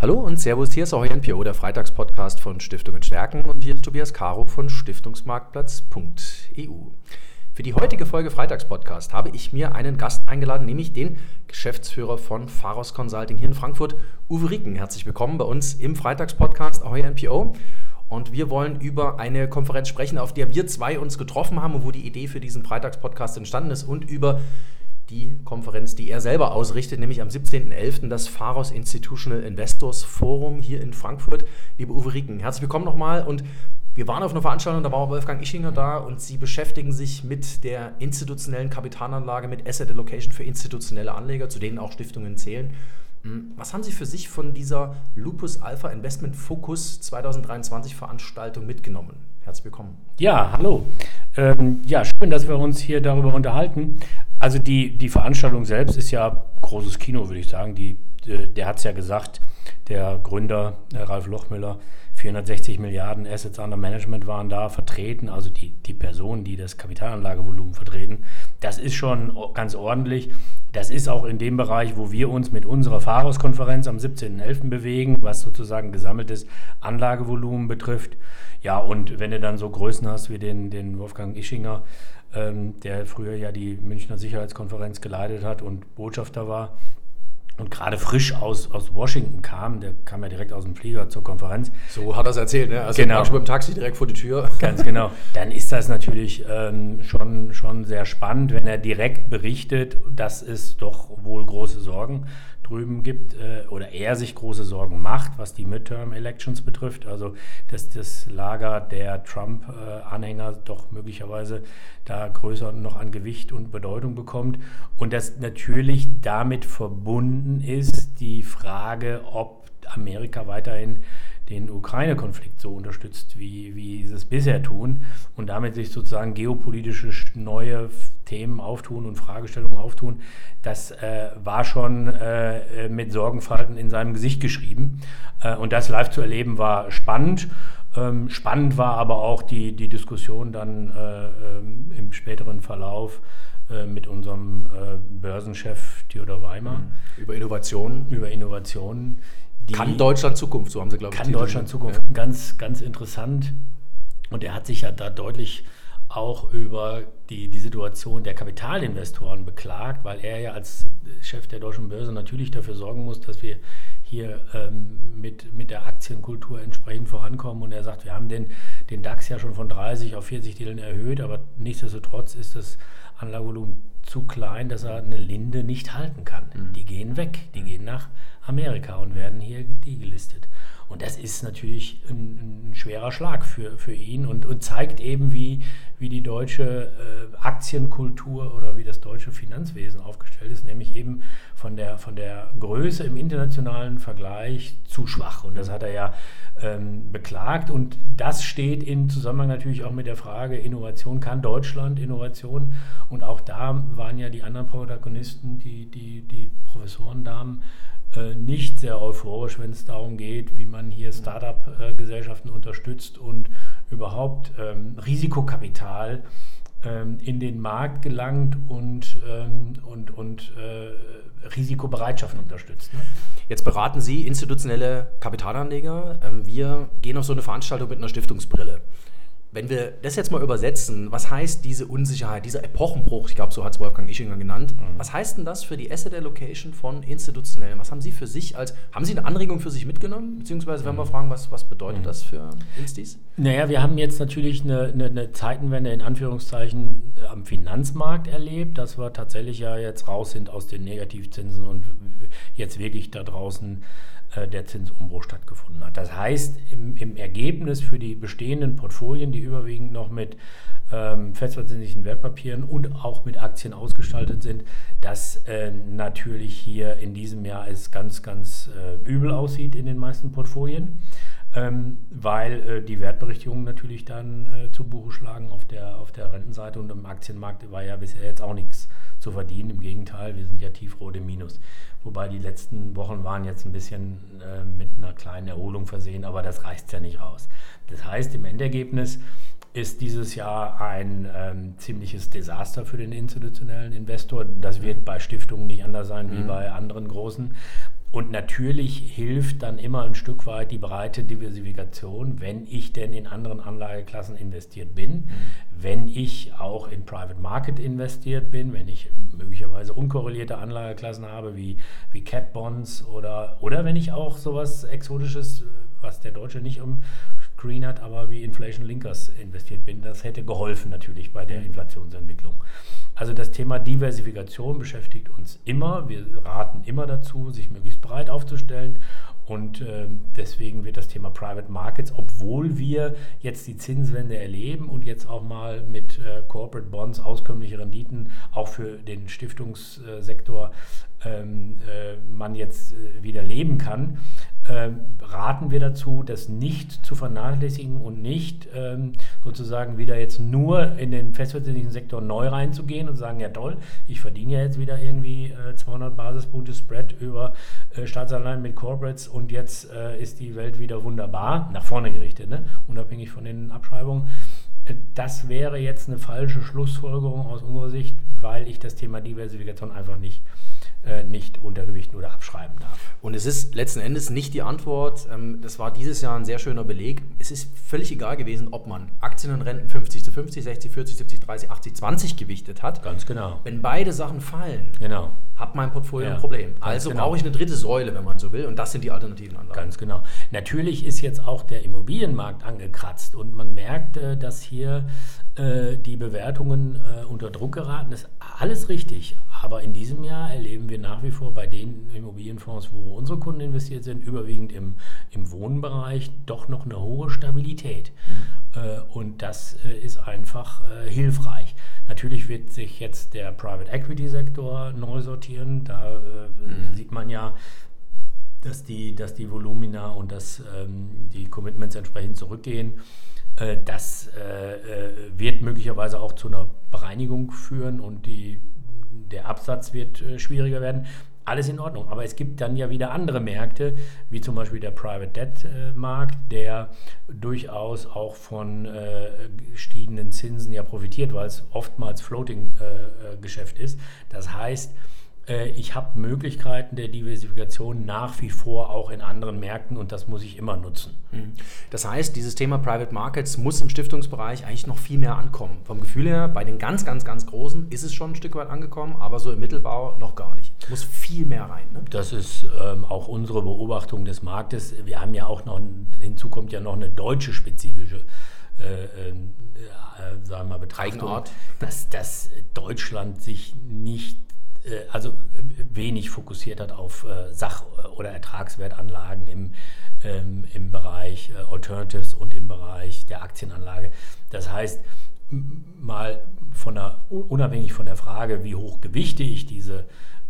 Hallo und Servus, hier ist auch NPO, der Freitagspodcast von Stiftungen Stärken und hier ist Tobias Caro von Stiftungsmarktplatz.eu. Für die heutige Folge Freitagspodcast habe ich mir einen Gast eingeladen, nämlich den Geschäftsführer von Pharos Consulting hier in Frankfurt, Uwe Rieken. Herzlich willkommen bei uns im Freitagspodcast Ahoy NPO. Und wir wollen über eine Konferenz sprechen, auf der wir zwei uns getroffen haben und wo die Idee für diesen Freitagspodcast entstanden ist und über die Konferenz, die er selber ausrichtet, nämlich am 17.11. das Pharos Institutional Investors Forum hier in Frankfurt. Liebe Uwe Rieken, herzlich willkommen nochmal und wir waren auf einer Veranstaltung, da war Wolfgang Ischinger da und Sie beschäftigen sich mit der institutionellen Kapitalanlage, mit Asset Allocation für institutionelle Anleger, zu denen auch Stiftungen zählen. Hm, was haben Sie für sich von dieser Lupus Alpha Investment Focus 2023 Veranstaltung mitgenommen? Herzlich willkommen. Ja, hallo. Ähm, ja, schön, dass wir uns hier darüber unterhalten. Also die, die Veranstaltung selbst ist ja großes Kino, würde ich sagen. Die, äh, der hat es ja gesagt, der Gründer der Ralf Lochmüller, 460 Milliarden Assets under Management waren da vertreten, also die, die Personen, die das Kapitalanlagevolumen vertreten. Das ist schon ganz ordentlich. Das ist auch in dem Bereich, wo wir uns mit unserer Pharos-Konferenz am 17.11. bewegen, was sozusagen gesammeltes Anlagevolumen betrifft. Ja, und wenn du dann so Größen hast wie den, den Wolfgang Ischinger, ähm, der früher ja die Münchner Sicherheitskonferenz geleitet hat und Botschafter war, und gerade frisch aus, aus Washington kam, der kam ja direkt aus dem Flieger zur Konferenz. So hat er es erzählt, ne? Also genau. schon mit dem Taxi direkt vor die Tür. Ganz genau. Dann ist das natürlich ähm, schon, schon sehr spannend, wenn er direkt berichtet, dass es doch wohl große Sorgen drüben gibt äh, oder er sich große Sorgen macht, was die Midterm-Elections betrifft. Also, dass das Lager der Trump-Anhänger doch möglicherweise da größer noch an Gewicht und Bedeutung bekommt. Und dass natürlich damit verbunden ist die Frage, ob Amerika weiterhin den Ukraine-Konflikt so unterstützt, wie, wie sie es bisher tun und damit sich sozusagen geopolitische neue Themen auftun und Fragestellungen auftun, das äh, war schon äh, mit Sorgenfalten in seinem Gesicht geschrieben. Äh, und das live zu erleben war spannend. Ähm, spannend war aber auch die, die Diskussion dann äh, ähm, im späteren Verlauf äh, mit unserem äh, Börsenchef Theodor Weimer. Über Innovationen. Über Innovationen. kann Deutschland Zukunft, so haben sie, glaube ich. Kann Deutschland Zukunft. Ja. Ganz, ganz interessant. Und er hat sich ja da deutlich auch über die, die Situation der Kapitalinvestoren beklagt, weil er ja als Chef der deutschen Börse natürlich dafür sorgen muss, dass wir hier ähm, mit, mit der Aktienkultur entsprechend vorankommen. Und er sagt, wir haben den, den DAX ja schon von 30 auf 40 Titeln erhöht, aber nichtsdestotrotz ist das Anlagevolumen zu klein, dass er eine Linde nicht halten kann. Mhm. Die gehen weg, die gehen nach Amerika und werden hier degelistet. Und das ist natürlich ein, ein schwerer Schlag für, für ihn und, und zeigt eben, wie, wie die deutsche äh, Aktienkultur oder wie das deutsche Finanzwesen aufgestellt ist, nämlich eben von der, von der Größe im internationalen Vergleich zu schwach. Und das hat er ja ähm, beklagt. Und das steht in Zusammenhang natürlich auch mit der Frage Innovation. Kann Deutschland Innovation? Und auch da waren ja die anderen Protagonisten, die, die, die Professorendamen, nicht sehr euphorisch, wenn es darum geht, wie man hier Startup-Gesellschaften unterstützt und überhaupt ähm, Risikokapital ähm, in den Markt gelangt und, ähm, und, und äh, Risikobereitschaft unterstützt. Ne? Jetzt beraten Sie institutionelle Kapitalanleger. Ähm, wir gehen auf so eine Veranstaltung mit einer Stiftungsbrille. Wenn wir das jetzt mal übersetzen, was heißt diese Unsicherheit, dieser Epochenbruch, ich glaube, so hat es Wolfgang Ischinger genannt, mhm. was heißt denn das für die Asset Allocation von Institutionellen? Was haben Sie für sich als, haben Sie eine Anregung für sich mitgenommen? Beziehungsweise wenn wir mhm. fragen, was, was bedeutet mhm. das für Instis? Naja, wir haben jetzt natürlich eine, eine, eine Zeitenwende in Anführungszeichen am Finanzmarkt erlebt, dass wir tatsächlich ja jetzt raus sind aus den Negativzinsen und jetzt wirklich da draußen äh, der Zinsumbruch stattgefunden hat. Das heißt, im, im, Ergebnis für die bestehenden Portfolien, die überwiegend noch mit ähm, festverzinslichen Wertpapieren und auch mit Aktien ausgestaltet sind, dass äh, natürlich hier in diesem Jahr es ganz, ganz äh, übel aussieht in den meisten Portfolien. Ähm, weil äh, die Wertberichtigungen natürlich dann äh, zu Buche schlagen auf der, auf der Rentenseite und im Aktienmarkt war ja bisher jetzt auch nichts zu verdienen. Im Gegenteil, wir sind ja tiefrot im Minus. Wobei die letzten Wochen waren jetzt ein bisschen äh, mit einer kleinen Erholung versehen, aber das reicht ja nicht raus. Das heißt, im Endergebnis ist dieses Jahr ein ähm, ziemliches Desaster für den institutionellen Investor. Das wird bei Stiftungen nicht anders sein wie mhm. bei anderen großen. Und natürlich hilft dann immer ein Stück weit die breite Diversifikation, wenn ich denn in anderen Anlageklassen investiert bin, mhm. wenn ich auch in Private Market investiert bin, wenn ich möglicherweise unkorrelierte Anlageklassen habe wie, wie Cat Bonds oder, oder wenn ich auch sowas Exotisches, was der Deutsche nicht um Screen hat, aber wie Inflation Linkers investiert bin. Das hätte geholfen natürlich bei der mhm. Inflationsentwicklung. Also das Thema Diversifikation beschäftigt uns immer. Wir raten immer dazu, sich möglichst breit aufzustellen. Und äh, deswegen wird das Thema Private Markets, obwohl wir jetzt die Zinswende erleben und jetzt auch mal mit äh, Corporate Bonds auskömmliche Renditen auch für den Stiftungssektor ähm, äh, man jetzt äh, wieder leben kann, ähm, raten wir dazu, das nicht zu vernachlässigen und nicht ähm, sozusagen wieder jetzt nur in den festverzinslichen Sektor neu reinzugehen und sagen, ja toll, ich verdiene ja jetzt wieder irgendwie äh, 200 Basispunkte Spread über äh, Staatsanleihen mit Corporates und jetzt äh, ist die Welt wieder wunderbar, nach vorne gerichtet, ne? unabhängig von den Abschreibungen. Äh, das wäre jetzt eine falsche Schlussfolgerung aus unserer Sicht, weil ich das Thema Diversifikation einfach nicht äh, nicht untergewichten oder abschreiben darf. Und es ist letzten Endes nicht die Antwort, ähm, das war dieses Jahr ein sehr schöner Beleg, es ist völlig egal gewesen, ob man Aktien und Renten 50 zu 50, 60, 40, 70, 30, 80, 20 gewichtet hat. Ganz genau. Wenn beide Sachen fallen, genau. Hat mein Portfolio ja, ein Problem. Also genau. brauche ich eine dritte Säule, wenn man so will, und das sind die alternativen Anlagen. Ganz genau. Natürlich ist jetzt auch der Immobilienmarkt angekratzt und man merkt, äh, dass hier äh, die Bewertungen äh, unter Druck geraten. Das ist alles richtig. Aber in diesem Jahr erleben wir nach wie vor bei den Immobilienfonds, wo unsere Kunden investiert sind, überwiegend im, im Wohnbereich, doch noch eine hohe Stabilität. Mhm. Und das ist einfach hilfreich. Natürlich wird sich jetzt der Private Equity Sektor neu sortieren. Da äh, mhm. sieht man ja, dass die, dass die Volumina und dass ähm, die Commitments entsprechend zurückgehen. Äh, das äh, äh, wird möglicherweise auch zu einer Bereinigung führen und die, der Absatz wird schwieriger werden. Alles in Ordnung. Aber es gibt dann ja wieder andere Märkte, wie zum Beispiel der Private Debt Markt, der durchaus auch von gestiegenen Zinsen ja profitiert, weil es oftmals Floating Geschäft ist. Das heißt, äh, ich habe Möglichkeiten der Diversifikation nach wie vor auch in anderen Märkten und das muss ich immer nutzen. Mhm. Das heißt, dieses Thema Private Markets muss im Stiftungsbereich eigentlich noch viel mehr ankommen. Vom Gefühl her, bei den ganz, ganz, ganz Großen ist es schon ein Stück weit angekommen, aber so im Mittelbau noch gar nicht. Es muss viel mehr rein. Ne? Das ist ähm, auch unsere Beobachtung des Marktes. Wir haben ja auch noch, hinzu kommt ja noch eine deutsche spezifische äh, äh, sagen wir mal, Betrachtung, dass, dass Deutschland sich nicht äh, also wenig fokussiert hat auf äh, Sach- oder Ertragswertanlagen im, ähm, im Bereich äh, Alternatives und im Bereich der Aktienanlage. Das heißt, mal von der, unabhängig von der Frage, wie hoch gewichte ich diese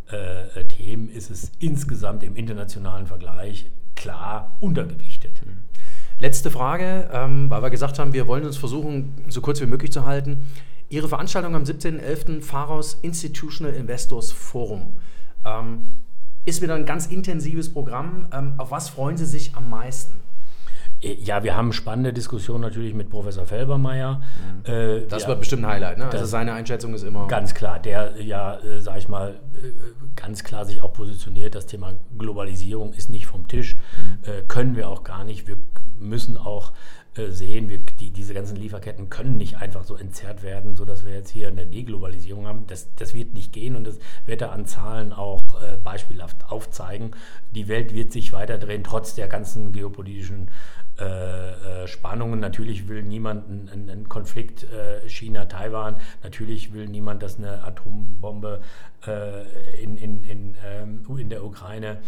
äh, Themen, ist es insgesamt im internationalen Vergleich klar untergewichtet. Mhm. Letzte Frage, ähm, weil wir gesagt haben, wir wollen uns versuchen, so kurz wie möglich zu halten. Ihre Veranstaltung am 17.11. Pharos Institutional Investors Forum. Ähm, ist wieder ein ganz intensives Programm. Ähm, auf was freuen Sie sich am meisten? Äh, ja, wir haben spannende Diskussionen natürlich mit Professor Felbermeier. Mhm. Äh, das wird bestimmt ein Highlight, ne? Also seine Einschätzung ist immer. Ganz klar, der ja, äh, sag ich mal, äh, ganz klar sich auch positioniert. Das Thema Globalisierung ist nicht vom Tisch. Mhm. Äh, können wir auch gar nicht. Wir müssen auch äh, sehen, wir, die, diese ganzen Lieferketten können nicht einfach so entzerrt werden, sodass wir jetzt hier eine Deglobalisierung haben. Das, das wird nicht gehen und das wird er an Zahlen auch äh, beispielhaft aufzeigen. Die Welt wird sich weiter drehen, trotz der ganzen geopolitischen äh, äh Spannungen. Natürlich will niemand einen, einen Konflikt äh, China-Taiwan, natürlich will niemand, dass eine Atombombe äh, in, in, in, ähm, in der Ukraine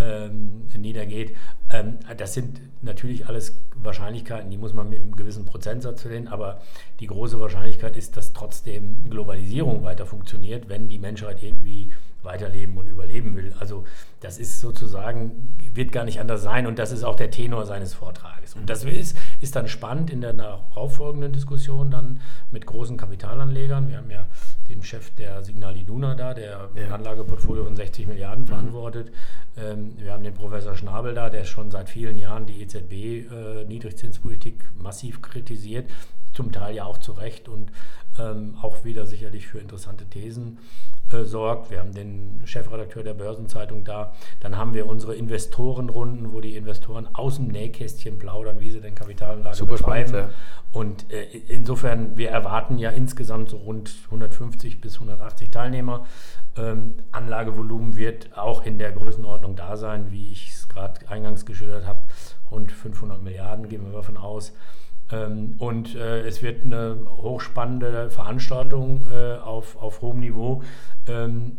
ähm, niedergeht. Ähm, das sind natürlich alles Wahrscheinlichkeiten, die muss man mit einem gewissen Prozentsatz sehen, aber die große Wahrscheinlichkeit ist, dass trotzdem Globalisierung weiter funktioniert, wenn die Menschheit irgendwie weiterleben und überleben will. Also das ist sozusagen, wird gar nicht anders sein und das ist auch der Tenor seines Vortrages. Und das ist, ist dann spannend in der darauffolgenden Diskussion dann mit großen Kapitalanlegern. Wir haben ja den Chef der Signal Iduna da, der ja. ein Anlageportfolio von 60 Milliarden mhm. verantwortet. Ähm, wir haben den Professor Schnabel da, der schon seit vielen Jahren die EZB-Niedrigzinspolitik äh, massiv kritisiert zum Teil ja auch zu Recht und ähm, auch wieder sicherlich für interessante Thesen äh, sorgt. Wir haben den Chefredakteur der Börsenzeitung da. Dann haben wir unsere Investorenrunden, wo die Investoren aus dem Nähkästchen plaudern, wie sie den Kapitalanlage Super betreiben. Spannend, ja. Und äh, insofern, wir erwarten ja insgesamt so rund 150 bis 180 Teilnehmer. Ähm, Anlagevolumen wird auch in der Größenordnung da sein, wie ich es gerade eingangs geschildert habe. Rund 500 Milliarden gehen wir davon aus. Ähm, und äh, es wird eine hochspannende Veranstaltung äh, auf, auf hohem Niveau ähm,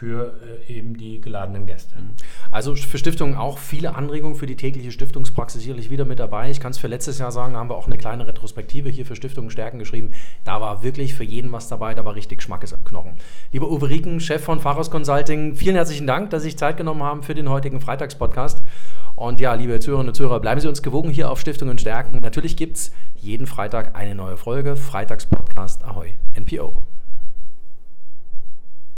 für äh, eben die geladenen Gäste. Mhm. Also für Stiftungen auch viele Anregungen für die tägliche Stiftungspraxis sicherlich wieder mit dabei. Ich kann es für letztes Jahr sagen, da haben wir auch eine kleine Retrospektive hier für Stiftungen Stärken geschrieben. Da war wirklich für jeden was dabei, da war richtig Schmackes am Knochen. Lieber Uwe Rieken, Chef von Pharos Consulting, vielen herzlichen Dank, dass Sie sich Zeit genommen haben für den heutigen Freitagspodcast. Und ja, liebe Zuhörerinnen und Zuhörer, bleiben Sie uns gewogen hier auf Stiftungen Stärken. Natürlich gibt es jeden Freitag eine neue Folge. Freitagspodcast Ahoi, NPO.